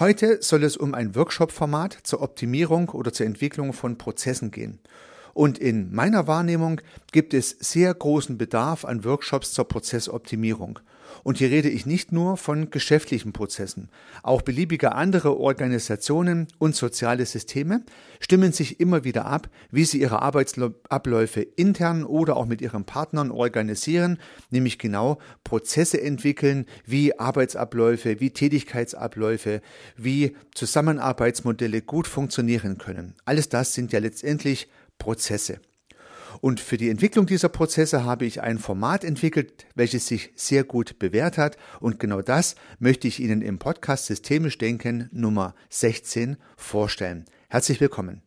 Heute soll es um ein Workshop-Format zur Optimierung oder zur Entwicklung von Prozessen gehen. Und in meiner Wahrnehmung gibt es sehr großen Bedarf an Workshops zur Prozessoptimierung. Und hier rede ich nicht nur von geschäftlichen Prozessen. Auch beliebige andere Organisationen und soziale Systeme stimmen sich immer wieder ab, wie sie ihre Arbeitsabläufe intern oder auch mit ihren Partnern organisieren, nämlich genau Prozesse entwickeln, wie Arbeitsabläufe, wie Tätigkeitsabläufe, wie Zusammenarbeitsmodelle gut funktionieren können. Alles das sind ja letztendlich Prozesse. Und für die Entwicklung dieser Prozesse habe ich ein Format entwickelt, welches sich sehr gut bewährt hat. Und genau das möchte ich Ihnen im Podcast Systemisch Denken Nummer 16 vorstellen. Herzlich willkommen.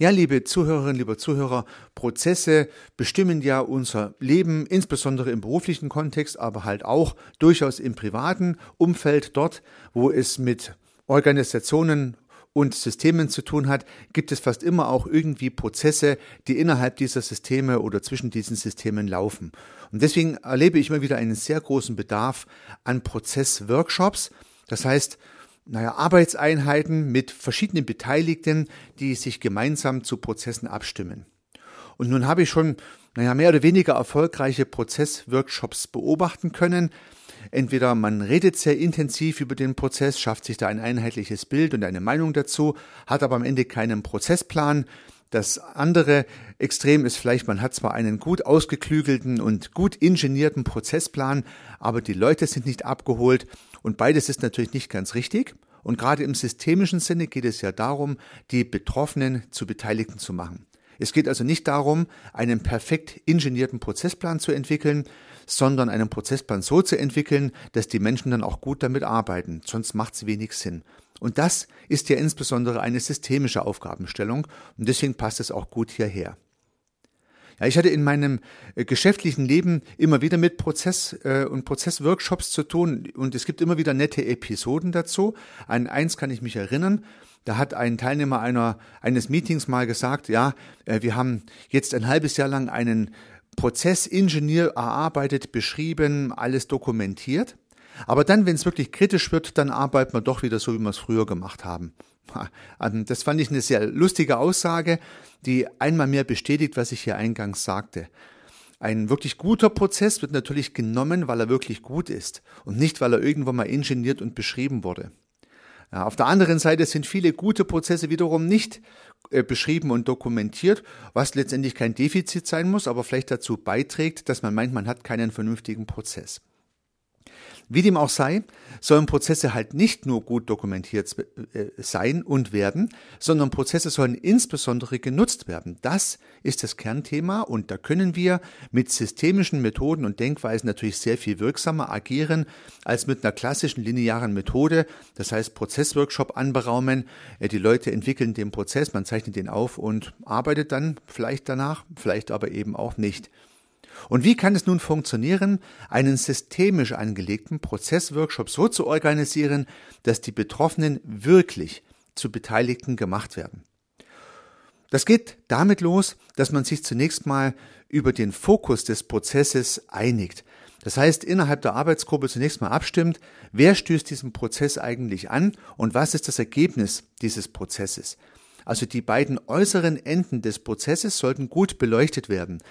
Ja, liebe Zuhörerinnen, liebe Zuhörer, Prozesse bestimmen ja unser Leben, insbesondere im beruflichen Kontext, aber halt auch durchaus im privaten Umfeld, dort, wo es mit Organisationen und Systemen zu tun hat, gibt es fast immer auch irgendwie Prozesse, die innerhalb dieser Systeme oder zwischen diesen Systemen laufen. Und deswegen erlebe ich immer wieder einen sehr großen Bedarf an Prozessworkshops. Das heißt, naja, Arbeitseinheiten mit verschiedenen Beteiligten, die sich gemeinsam zu Prozessen abstimmen. Und nun habe ich schon, naja, mehr oder weniger erfolgreiche Prozessworkshops beobachten können. Entweder man redet sehr intensiv über den Prozess, schafft sich da ein einheitliches Bild und eine Meinung dazu, hat aber am Ende keinen Prozessplan. Das andere Extrem ist vielleicht, man hat zwar einen gut ausgeklügelten und gut ingenierten Prozessplan, aber die Leute sind nicht abgeholt und beides ist natürlich nicht ganz richtig. Und gerade im systemischen Sinne geht es ja darum, die Betroffenen zu Beteiligten zu machen. Es geht also nicht darum, einen perfekt ingenierten Prozessplan zu entwickeln, sondern einen Prozessplan so zu entwickeln, dass die Menschen dann auch gut damit arbeiten. Sonst macht es wenig Sinn. Und das ist ja insbesondere eine systemische Aufgabenstellung und deswegen passt es auch gut hierher. Ja, ich hatte in meinem äh, geschäftlichen Leben immer wieder mit Prozess äh, und Prozessworkshops zu tun und es gibt immer wieder nette Episoden dazu. An eins kann ich mich erinnern. Da hat ein Teilnehmer einer, eines Meetings mal gesagt, ja, äh, wir haben jetzt ein halbes Jahr lang einen Prozessingenieur erarbeitet, beschrieben, alles dokumentiert. Aber dann, wenn es wirklich kritisch wird, dann arbeiten wir doch wieder so, wie wir es früher gemacht haben. Ähm, das fand ich eine sehr lustige Aussage, die einmal mehr bestätigt, was ich hier eingangs sagte. Ein wirklich guter Prozess wird natürlich genommen, weil er wirklich gut ist und nicht, weil er irgendwo mal ingeniert und beschrieben wurde. Ja, auf der anderen Seite sind viele gute Prozesse wiederum nicht äh, beschrieben und dokumentiert, was letztendlich kein Defizit sein muss, aber vielleicht dazu beiträgt, dass man meint, man hat keinen vernünftigen Prozess. Wie dem auch sei, sollen Prozesse halt nicht nur gut dokumentiert äh, sein und werden, sondern Prozesse sollen insbesondere genutzt werden. Das ist das Kernthema und da können wir mit systemischen Methoden und Denkweisen natürlich sehr viel wirksamer agieren als mit einer klassischen linearen Methode. Das heißt, Prozessworkshop anberaumen, äh, die Leute entwickeln den Prozess, man zeichnet den auf und arbeitet dann vielleicht danach, vielleicht aber eben auch nicht. Und wie kann es nun funktionieren, einen systemisch angelegten Prozessworkshop so zu organisieren, dass die Betroffenen wirklich zu Beteiligten gemacht werden? Das geht damit los, dass man sich zunächst mal über den Fokus des Prozesses einigt. Das heißt, innerhalb der Arbeitsgruppe zunächst mal abstimmt, wer stößt diesen Prozess eigentlich an und was ist das Ergebnis dieses Prozesses. Also die beiden äußeren Enden des Prozesses sollten gut beleuchtet werden.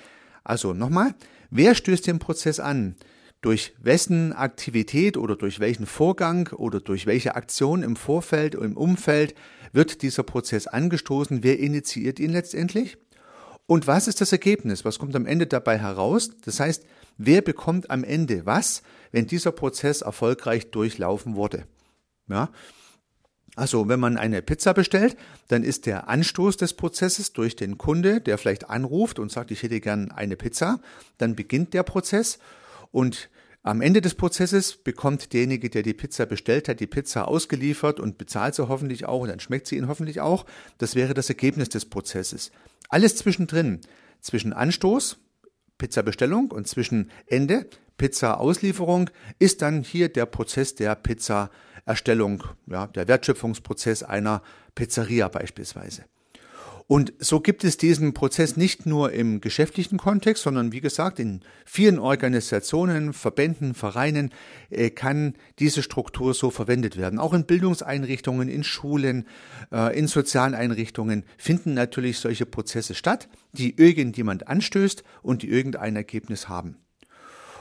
Also nochmal, wer stößt den Prozess an? Durch wessen Aktivität oder durch welchen Vorgang oder durch welche Aktion im Vorfeld im Umfeld wird dieser Prozess angestoßen? Wer initiiert ihn letztendlich? Und was ist das Ergebnis? Was kommt am Ende dabei heraus? Das heißt, wer bekommt am Ende was, wenn dieser Prozess erfolgreich durchlaufen wurde? Ja, also wenn man eine Pizza bestellt, dann ist der Anstoß des Prozesses durch den Kunde, der vielleicht anruft und sagt, ich hätte gern eine Pizza, dann beginnt der Prozess und am Ende des Prozesses bekommt derjenige, der die Pizza bestellt hat, die Pizza ausgeliefert und bezahlt sie hoffentlich auch und dann schmeckt sie ihn hoffentlich auch. Das wäre das Ergebnis des Prozesses. Alles zwischendrin, zwischen Anstoß, Pizzabestellung und zwischen Ende, Pizza-Auslieferung, ist dann hier der Prozess der Pizza Erstellung, ja, der Wertschöpfungsprozess einer Pizzeria beispielsweise. Und so gibt es diesen Prozess nicht nur im geschäftlichen Kontext, sondern wie gesagt, in vielen Organisationen, Verbänden, Vereinen äh, kann diese Struktur so verwendet werden. Auch in Bildungseinrichtungen, in Schulen, äh, in sozialen Einrichtungen finden natürlich solche Prozesse statt, die irgendjemand anstößt und die irgendein Ergebnis haben.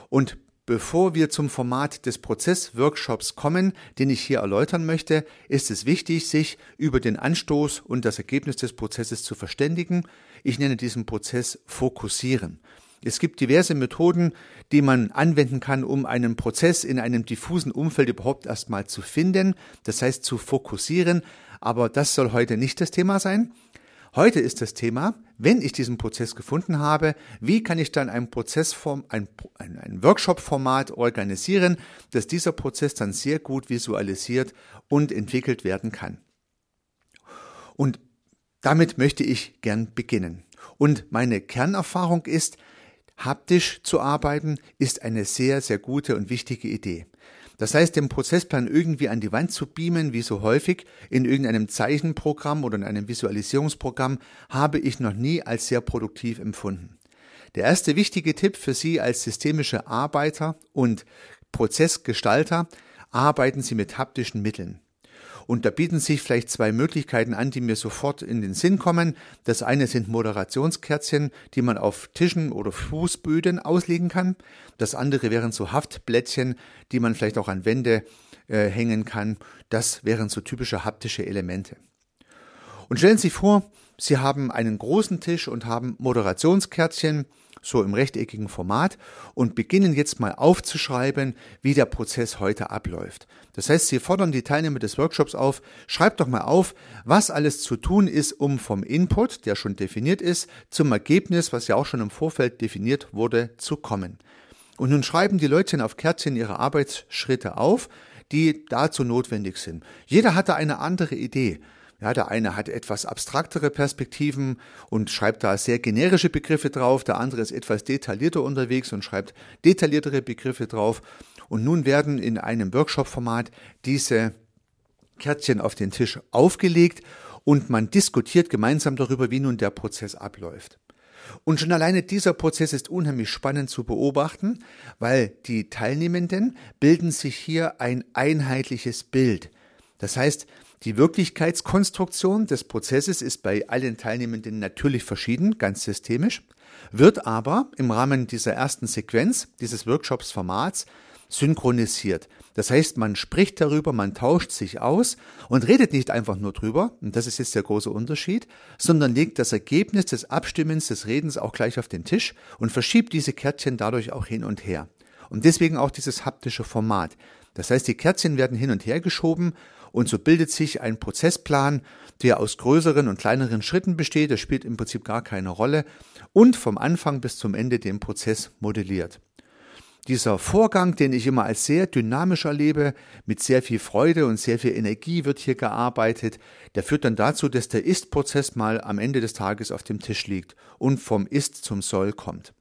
Und Bevor wir zum Format des Prozessworkshops kommen, den ich hier erläutern möchte, ist es wichtig, sich über den Anstoß und das Ergebnis des Prozesses zu verständigen. Ich nenne diesen Prozess Fokussieren. Es gibt diverse Methoden, die man anwenden kann, um einen Prozess in einem diffusen Umfeld überhaupt erstmal zu finden, das heißt zu fokussieren, aber das soll heute nicht das Thema sein. Heute ist das Thema, wenn ich diesen Prozess gefunden habe, wie kann ich dann ein Prozessform, ein, ein, Workshop-Format organisieren, dass dieser Prozess dann sehr gut visualisiert und entwickelt werden kann. Und damit möchte ich gern beginnen. Und meine Kernerfahrung ist, haptisch zu arbeiten ist eine sehr, sehr gute und wichtige Idee. Das heißt, den Prozessplan irgendwie an die Wand zu beamen, wie so häufig in irgendeinem Zeichenprogramm oder in einem Visualisierungsprogramm, habe ich noch nie als sehr produktiv empfunden. Der erste wichtige Tipp für Sie als systemische Arbeiter und Prozessgestalter, arbeiten Sie mit haptischen Mitteln. Und da bieten sich vielleicht zwei Möglichkeiten an, die mir sofort in den Sinn kommen. Das eine sind Moderationskärtchen, die man auf Tischen oder Fußböden auslegen kann. Das andere wären so Haftblättchen, die man vielleicht auch an Wände äh, hängen kann. Das wären so typische haptische Elemente. Und stellen Sie sich vor, Sie haben einen großen Tisch und haben Moderationskärtchen, so im rechteckigen Format und beginnen jetzt mal aufzuschreiben, wie der Prozess heute abläuft. Das heißt, Sie fordern die Teilnehmer des Workshops auf, schreibt doch mal auf, was alles zu tun ist, um vom Input, der schon definiert ist, zum Ergebnis, was ja auch schon im Vorfeld definiert wurde, zu kommen. Und nun schreiben die Leute auf Kärtchen ihre Arbeitsschritte auf, die dazu notwendig sind. Jeder hatte eine andere Idee. Ja, der eine hat etwas abstraktere Perspektiven und schreibt da sehr generische Begriffe drauf, der andere ist etwas detaillierter unterwegs und schreibt detailliertere Begriffe drauf. Und nun werden in einem Workshop-Format diese Kärtchen auf den Tisch aufgelegt und man diskutiert gemeinsam darüber, wie nun der Prozess abläuft. Und schon alleine dieser Prozess ist unheimlich spannend zu beobachten, weil die Teilnehmenden bilden sich hier ein einheitliches Bild. Das heißt, die Wirklichkeitskonstruktion des Prozesses ist bei allen Teilnehmenden natürlich verschieden, ganz systemisch, wird aber im Rahmen dieser ersten Sequenz dieses Workshops-Formats synchronisiert. Das heißt, man spricht darüber, man tauscht sich aus und redet nicht einfach nur drüber, und das ist jetzt der große Unterschied, sondern legt das Ergebnis des Abstimmens, des Redens auch gleich auf den Tisch und verschiebt diese Kärtchen dadurch auch hin und her. Und deswegen auch dieses haptische Format. Das heißt, die Kärtchen werden hin und her geschoben und so bildet sich ein Prozessplan, der aus größeren und kleineren Schritten besteht, das spielt im Prinzip gar keine Rolle, und vom Anfang bis zum Ende den Prozess modelliert. Dieser Vorgang, den ich immer als sehr dynamisch erlebe, mit sehr viel Freude und sehr viel Energie wird hier gearbeitet, der führt dann dazu, dass der Ist-Prozess mal am Ende des Tages auf dem Tisch liegt und vom Ist zum Soll kommt.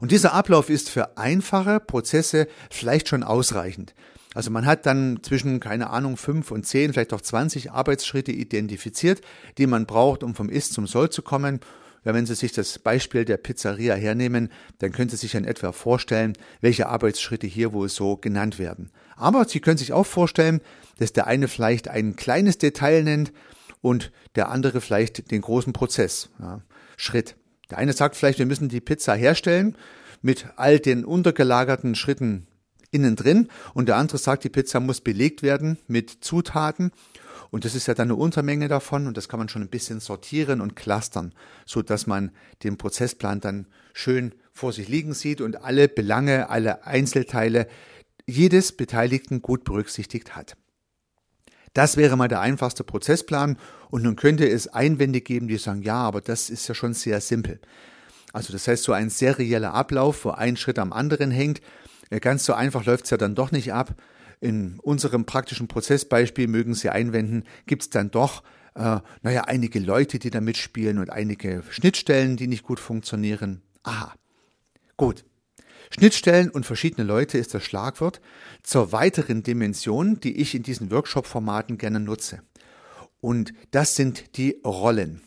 Und dieser Ablauf ist für einfache Prozesse vielleicht schon ausreichend. Also man hat dann zwischen, keine Ahnung, fünf und zehn, vielleicht auch 20 Arbeitsschritte identifiziert, die man braucht, um vom Ist zum Soll zu kommen. Ja, wenn Sie sich das Beispiel der Pizzeria hernehmen, dann können Sie sich in etwa vorstellen, welche Arbeitsschritte hier wohl so genannt werden. Aber Sie können sich auch vorstellen, dass der eine vielleicht ein kleines Detail nennt und der andere vielleicht den großen Prozess, ja, Schritt. Der eine sagt vielleicht, wir müssen die Pizza herstellen mit all den untergelagerten Schritten innen drin. Und der andere sagt, die Pizza muss belegt werden mit Zutaten. Und das ist ja dann eine Untermenge davon. Und das kann man schon ein bisschen sortieren und clustern, so dass man den Prozessplan dann schön vor sich liegen sieht und alle Belange, alle Einzelteile jedes Beteiligten gut berücksichtigt hat. Das wäre mal der einfachste Prozessplan und nun könnte es Einwände geben, die sagen, ja, aber das ist ja schon sehr simpel. Also das heißt so ein serieller Ablauf, wo ein Schritt am anderen hängt, Ganz so einfach läuft es ja dann doch nicht ab. In unserem praktischen Prozessbeispiel mögen Sie einwenden, gibt es dann doch, äh, naja, einige Leute, die da mitspielen und einige Schnittstellen, die nicht gut funktionieren. Aha, gut. Schnittstellen und verschiedene Leute ist das Schlagwort zur weiteren Dimension, die ich in diesen Workshop-Formaten gerne nutze. Und das sind die Rollen.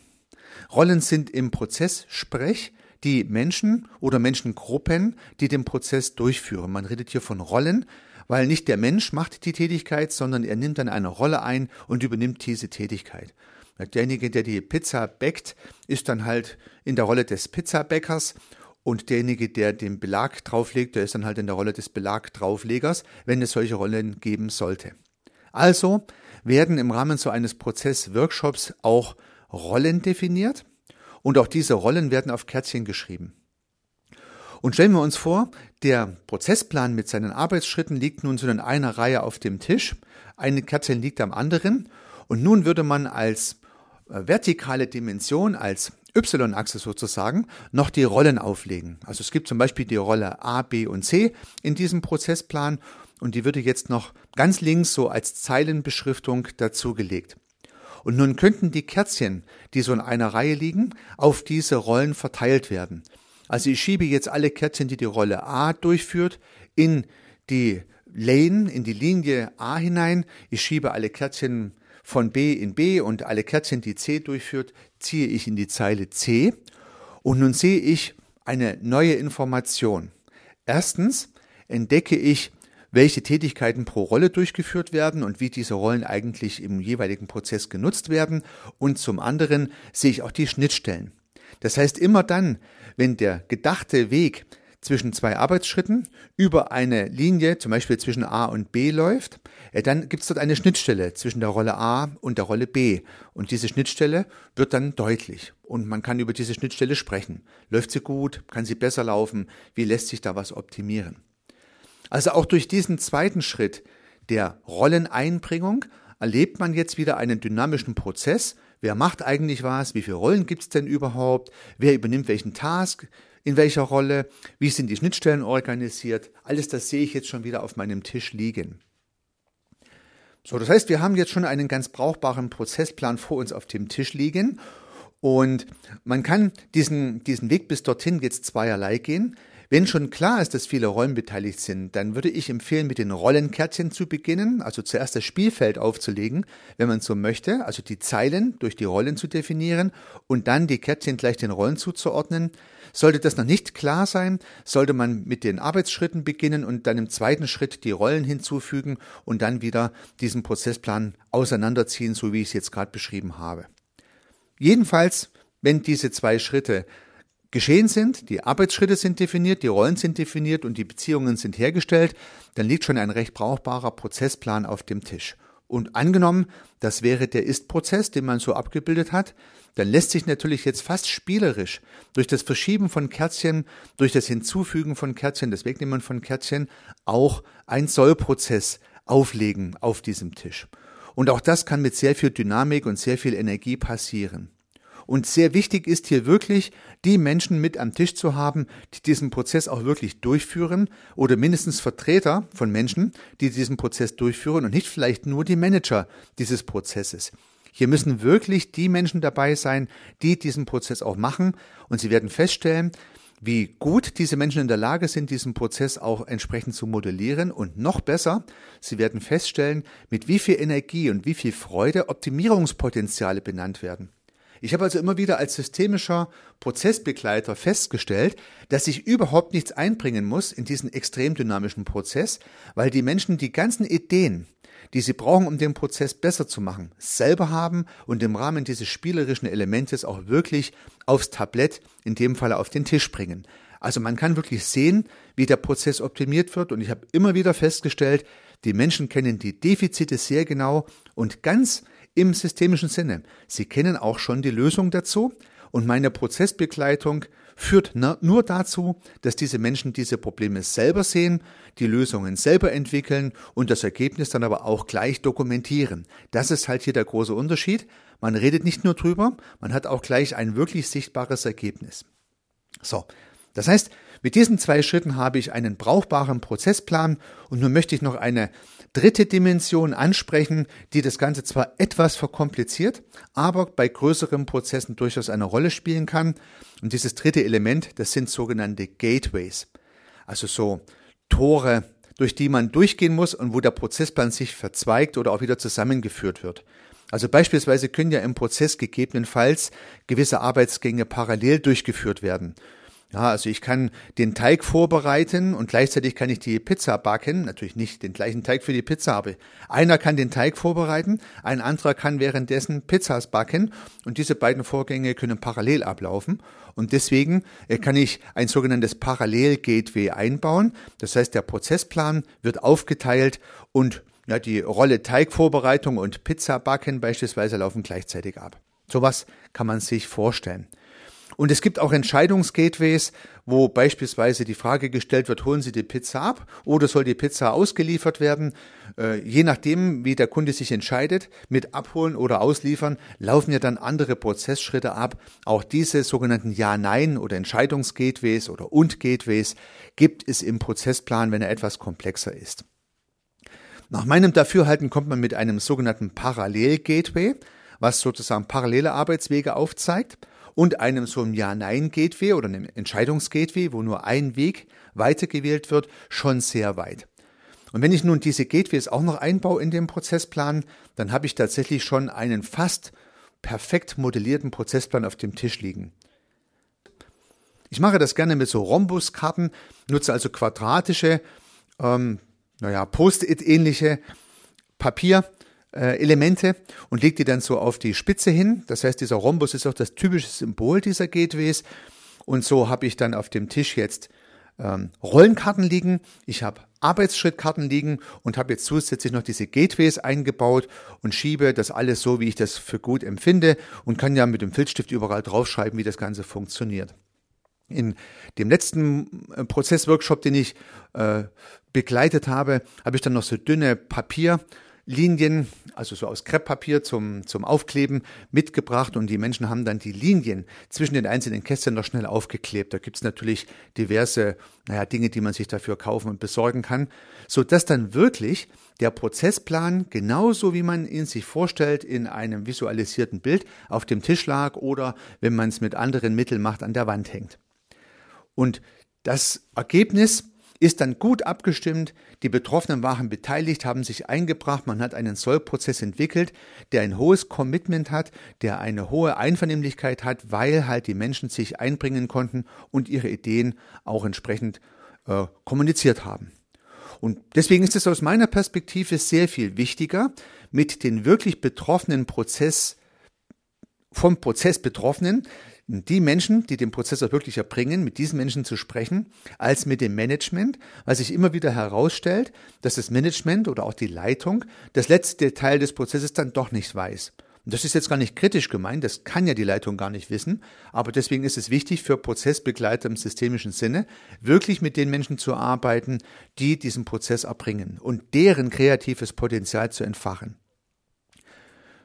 Rollen sind im Prozess Sprech die Menschen oder Menschengruppen, die den Prozess durchführen. Man redet hier von Rollen, weil nicht der Mensch macht die Tätigkeit, sondern er nimmt dann eine Rolle ein und übernimmt diese Tätigkeit. Derjenige, der die Pizza bäckt, ist dann halt in der Rolle des Pizzabäckers und derjenige, der den Belag drauflegt, der ist dann halt in der Rolle des Belagdrauflegers, wenn es solche Rollen geben sollte. Also werden im Rahmen so eines Prozess-Workshops auch Rollen definiert und auch diese Rollen werden auf Kärtchen geschrieben. Und stellen wir uns vor, der Prozessplan mit seinen Arbeitsschritten liegt nun so in einer Reihe auf dem Tisch, eine Kärtchen liegt am anderen und nun würde man als vertikale Dimension, als Y-Achse sozusagen, noch die Rollen auflegen. Also es gibt zum Beispiel die Rolle A, B und C in diesem Prozessplan und die würde jetzt noch ganz links so als Zeilenbeschriftung dazugelegt. Und nun könnten die Kerzchen, die so in einer Reihe liegen, auf diese Rollen verteilt werden. Also ich schiebe jetzt alle Kerzchen, die die Rolle A durchführt, in die Lane, in die Linie A hinein. Ich schiebe alle Kerzchen von B in B und alle Kerzchen, die C durchführt, ziehe ich in die Zeile C. Und nun sehe ich eine neue Information. Erstens entdecke ich welche Tätigkeiten pro Rolle durchgeführt werden und wie diese Rollen eigentlich im jeweiligen Prozess genutzt werden. Und zum anderen sehe ich auch die Schnittstellen. Das heißt, immer dann, wenn der gedachte Weg zwischen zwei Arbeitsschritten über eine Linie, zum Beispiel zwischen A und B läuft, äh, dann gibt es dort eine Schnittstelle zwischen der Rolle A und der Rolle B. Und diese Schnittstelle wird dann deutlich. Und man kann über diese Schnittstelle sprechen. Läuft sie gut? Kann sie besser laufen? Wie lässt sich da was optimieren? Also auch durch diesen zweiten Schritt der Rolleneinbringung erlebt man jetzt wieder einen dynamischen Prozess. Wer macht eigentlich was? Wie viele Rollen gibt es denn überhaupt? Wer übernimmt welchen Task? In welcher Rolle? Wie sind die Schnittstellen organisiert? Alles das sehe ich jetzt schon wieder auf meinem Tisch liegen. So, das heißt, wir haben jetzt schon einen ganz brauchbaren Prozessplan vor uns auf dem Tisch liegen. Und man kann diesen, diesen Weg bis dorthin jetzt zweierlei gehen. Wenn schon klar ist, dass viele Rollen beteiligt sind, dann würde ich empfehlen, mit den Rollenkärtchen zu beginnen, also zuerst das Spielfeld aufzulegen, wenn man so möchte, also die Zeilen durch die Rollen zu definieren und dann die Kärtchen gleich den Rollen zuzuordnen. Sollte das noch nicht klar sein, sollte man mit den Arbeitsschritten beginnen und dann im zweiten Schritt die Rollen hinzufügen und dann wieder diesen Prozessplan auseinanderziehen, so wie ich es jetzt gerade beschrieben habe. Jedenfalls, wenn diese zwei Schritte geschehen sind, die Arbeitsschritte sind definiert, die Rollen sind definiert und die Beziehungen sind hergestellt, dann liegt schon ein recht brauchbarer Prozessplan auf dem Tisch. Und angenommen, das wäre der Ist-Prozess, den man so abgebildet hat, dann lässt sich natürlich jetzt fast spielerisch durch das Verschieben von Kerzchen, durch das Hinzufügen von Kerzchen, das Wegnehmen von Kerzchen auch ein Soll-Prozess auflegen auf diesem Tisch. Und auch das kann mit sehr viel Dynamik und sehr viel Energie passieren. Und sehr wichtig ist hier wirklich, die Menschen mit am Tisch zu haben, die diesen Prozess auch wirklich durchführen oder mindestens Vertreter von Menschen, die diesen Prozess durchführen und nicht vielleicht nur die Manager dieses Prozesses. Hier müssen wirklich die Menschen dabei sein, die diesen Prozess auch machen und Sie werden feststellen, wie gut diese Menschen in der Lage sind, diesen Prozess auch entsprechend zu modellieren und noch besser, Sie werden feststellen, mit wie viel Energie und wie viel Freude Optimierungspotenziale benannt werden. Ich habe also immer wieder als systemischer Prozessbegleiter festgestellt, dass ich überhaupt nichts einbringen muss in diesen extrem dynamischen Prozess, weil die Menschen die ganzen Ideen, die sie brauchen, um den Prozess besser zu machen, selber haben und im Rahmen dieses spielerischen Elementes auch wirklich aufs Tablett, in dem Falle auf den Tisch bringen. Also man kann wirklich sehen, wie der Prozess optimiert wird und ich habe immer wieder festgestellt, die Menschen kennen die Defizite sehr genau und ganz im systemischen Sinne. Sie kennen auch schon die Lösung dazu und meine Prozessbegleitung führt nur dazu, dass diese Menschen diese Probleme selber sehen, die Lösungen selber entwickeln und das Ergebnis dann aber auch gleich dokumentieren. Das ist halt hier der große Unterschied. Man redet nicht nur drüber, man hat auch gleich ein wirklich sichtbares Ergebnis. So, das heißt, mit diesen zwei Schritten habe ich einen brauchbaren Prozessplan und nun möchte ich noch eine dritte Dimension ansprechen, die das Ganze zwar etwas verkompliziert, aber bei größeren Prozessen durchaus eine Rolle spielen kann. Und dieses dritte Element, das sind sogenannte Gateways. also so Tore, durch die man durchgehen muss und wo der Prozessplan sich verzweigt oder auch wieder zusammengeführt wird. Also beispielsweise können ja im Prozess gegebenenfalls gewisse Arbeitsgänge parallel durchgeführt werden. Ja, also ich kann den Teig vorbereiten und gleichzeitig kann ich die Pizza backen. Natürlich nicht den gleichen Teig für die Pizza, aber einer kann den Teig vorbereiten, ein anderer kann währenddessen Pizzas backen und diese beiden Vorgänge können parallel ablaufen. Und deswegen äh, kann ich ein sogenanntes Parallel-Gateway einbauen. Das heißt, der Prozessplan wird aufgeteilt und ja, die Rolle Teigvorbereitung und Pizza backen beispielsweise laufen gleichzeitig ab. Sowas kann man sich vorstellen. Und es gibt auch Entscheidungsgateways, wo beispielsweise die Frage gestellt wird, holen Sie die Pizza ab oder soll die Pizza ausgeliefert werden? Äh, je nachdem, wie der Kunde sich entscheidet, mit abholen oder ausliefern, laufen ja dann andere Prozessschritte ab. Auch diese sogenannten Ja-Nein oder Entscheidungsgateways oder Und-Gateways gibt es im Prozessplan, wenn er etwas komplexer ist. Nach meinem Dafürhalten kommt man mit einem sogenannten Parallel-Gateway, was sozusagen parallele Arbeitswege aufzeigt und einem so einem Ja-Nein-Gateway oder einem Entscheidungs-Gateway, wo nur ein Weg weitergewählt wird, schon sehr weit. Und wenn ich nun diese Gateways auch noch einbaue in den Prozessplan, dann habe ich tatsächlich schon einen fast perfekt modellierten Prozessplan auf dem Tisch liegen. Ich mache das gerne mit so Rhombuskarten, nutze also quadratische, ähm, naja, Post-it-ähnliche Papier, äh, Elemente und legt die dann so auf die Spitze hin. Das heißt, dieser Rhombus ist auch das typische Symbol dieser Gateways. Und so habe ich dann auf dem Tisch jetzt ähm, Rollenkarten liegen, ich habe Arbeitsschrittkarten liegen und habe jetzt zusätzlich noch diese Gateways eingebaut und schiebe das alles so, wie ich das für gut empfinde und kann ja mit dem Filzstift überall draufschreiben, wie das Ganze funktioniert. In dem letzten äh, Prozessworkshop, den ich äh, begleitet habe, habe ich dann noch so dünne Papier Linien, also so aus Krepppapier zum, zum Aufkleben mitgebracht und die Menschen haben dann die Linien zwischen den einzelnen Kästchen noch schnell aufgeklebt. Da gibt es natürlich diverse naja, Dinge, die man sich dafür kaufen und besorgen kann, so dass dann wirklich der Prozessplan genauso wie man ihn sich vorstellt in einem visualisierten Bild auf dem Tisch lag oder wenn man es mit anderen Mitteln macht an der Wand hängt. Und das Ergebnis ist dann gut abgestimmt, die Betroffenen waren beteiligt, haben sich eingebracht, man hat einen Sollprozess entwickelt, der ein hohes Commitment hat, der eine hohe Einvernehmlichkeit hat, weil halt die Menschen sich einbringen konnten und ihre Ideen auch entsprechend äh, kommuniziert haben. Und deswegen ist es aus meiner Perspektive sehr viel wichtiger, mit den wirklich betroffenen Prozess, vom Prozess Betroffenen die Menschen, die den Prozess auch wirklich erbringen, mit diesen Menschen zu sprechen, als mit dem Management, weil sich immer wieder herausstellt, dass das Management oder auch die Leitung das letzte Teil des Prozesses dann doch nicht weiß. Und das ist jetzt gar nicht kritisch gemeint, das kann ja die Leitung gar nicht wissen, aber deswegen ist es wichtig für Prozessbegleiter im systemischen Sinne, wirklich mit den Menschen zu arbeiten, die diesen Prozess erbringen und deren kreatives Potenzial zu entfachen.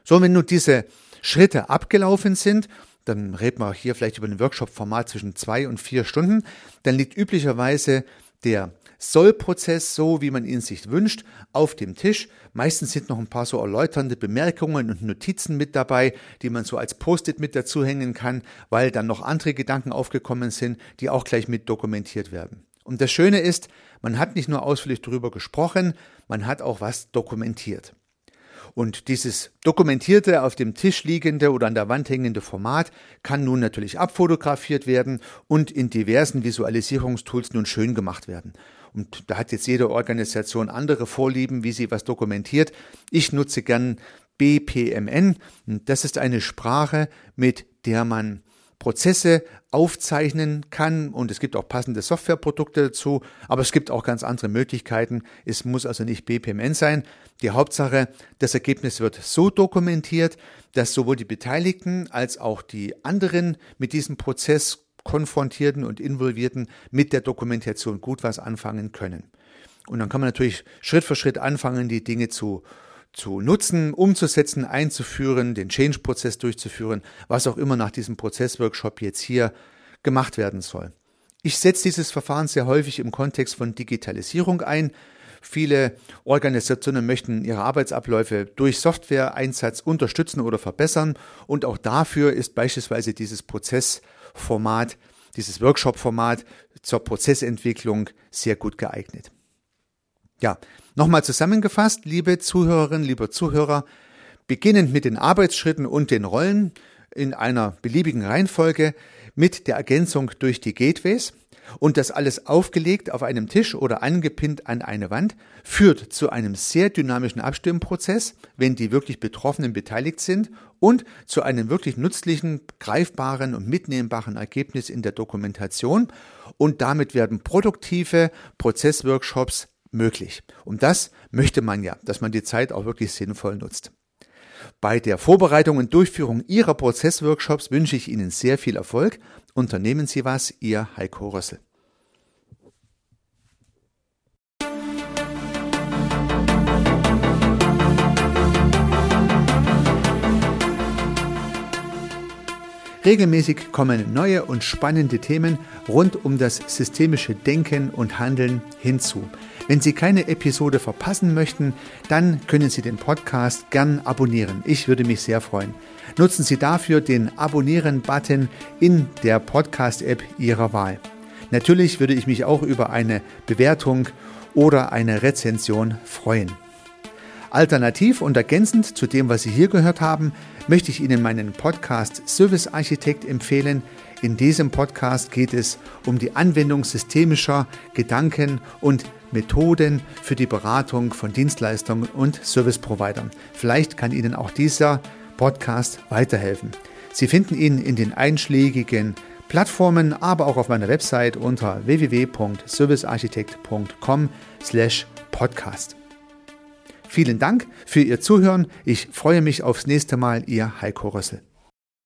So, wenn nun diese Schritte abgelaufen sind dann reden wir hier vielleicht über ein Workshop-Format zwischen zwei und vier Stunden, dann liegt üblicherweise der Sollprozess, so wie man ihn sich wünscht, auf dem Tisch. Meistens sind noch ein paar so erläuternde Bemerkungen und Notizen mit dabei, die man so als Post-it mit dazu hängen kann, weil dann noch andere Gedanken aufgekommen sind, die auch gleich mit dokumentiert werden. Und das Schöne ist, man hat nicht nur ausführlich darüber gesprochen, man hat auch was dokumentiert. Und dieses dokumentierte, auf dem Tisch liegende oder an der Wand hängende Format kann nun natürlich abfotografiert werden und in diversen Visualisierungstools nun schön gemacht werden. Und da hat jetzt jede Organisation andere Vorlieben, wie sie was dokumentiert. Ich nutze gern BPMN. Das ist eine Sprache, mit der man Prozesse aufzeichnen kann und es gibt auch passende Softwareprodukte dazu, aber es gibt auch ganz andere Möglichkeiten. Es muss also nicht BPMN sein. Die Hauptsache, das Ergebnis wird so dokumentiert, dass sowohl die Beteiligten als auch die anderen mit diesem Prozess konfrontierten und involvierten mit der Dokumentation gut was anfangen können. Und dann kann man natürlich Schritt für Schritt anfangen, die Dinge zu zu nutzen, umzusetzen, einzuführen, den Change-Prozess durchzuführen, was auch immer nach diesem Prozessworkshop jetzt hier gemacht werden soll. Ich setze dieses Verfahren sehr häufig im Kontext von Digitalisierung ein. Viele Organisationen möchten ihre Arbeitsabläufe durch Software-Einsatz unterstützen oder verbessern und auch dafür ist beispielsweise dieses Prozessformat dieses Workshop-Format zur Prozessentwicklung sehr gut geeignet. Ja, nochmal zusammengefasst, liebe Zuhörerinnen, lieber Zuhörer, beginnend mit den Arbeitsschritten und den Rollen in einer beliebigen Reihenfolge mit der Ergänzung durch die Gateways und das alles aufgelegt auf einem Tisch oder angepinnt an eine Wand führt zu einem sehr dynamischen Abstimmprozess, wenn die wirklich Betroffenen beteiligt sind und zu einem wirklich nützlichen, greifbaren und mitnehmbaren Ergebnis in der Dokumentation. Und damit werden produktive Prozessworkshops möglich. Und das möchte man ja, dass man die Zeit auch wirklich sinnvoll nutzt. Bei der Vorbereitung und Durchführung Ihrer Prozessworkshops wünsche ich Ihnen sehr viel Erfolg. Unternehmen Sie was, Ihr Heiko Rössel. Regelmäßig kommen neue und spannende Themen rund um das systemische Denken und Handeln hinzu. Wenn Sie keine Episode verpassen möchten, dann können Sie den Podcast gern abonnieren. Ich würde mich sehr freuen. Nutzen Sie dafür den Abonnieren-Button in der Podcast-App Ihrer Wahl. Natürlich würde ich mich auch über eine Bewertung oder eine Rezension freuen. Alternativ und ergänzend zu dem, was Sie hier gehört haben, möchte ich Ihnen meinen Podcast Service Architekt empfehlen. In diesem Podcast geht es um die Anwendung systemischer Gedanken und Methoden für die Beratung von Dienstleistungen und Service-Providern. Vielleicht kann Ihnen auch dieser Podcast weiterhelfen. Sie finden ihn in den einschlägigen Plattformen, aber auch auf meiner Website unter www.servicearchitekt.com/podcast. Vielen Dank für Ihr Zuhören. Ich freue mich aufs nächste Mal, Ihr Heiko Rössel.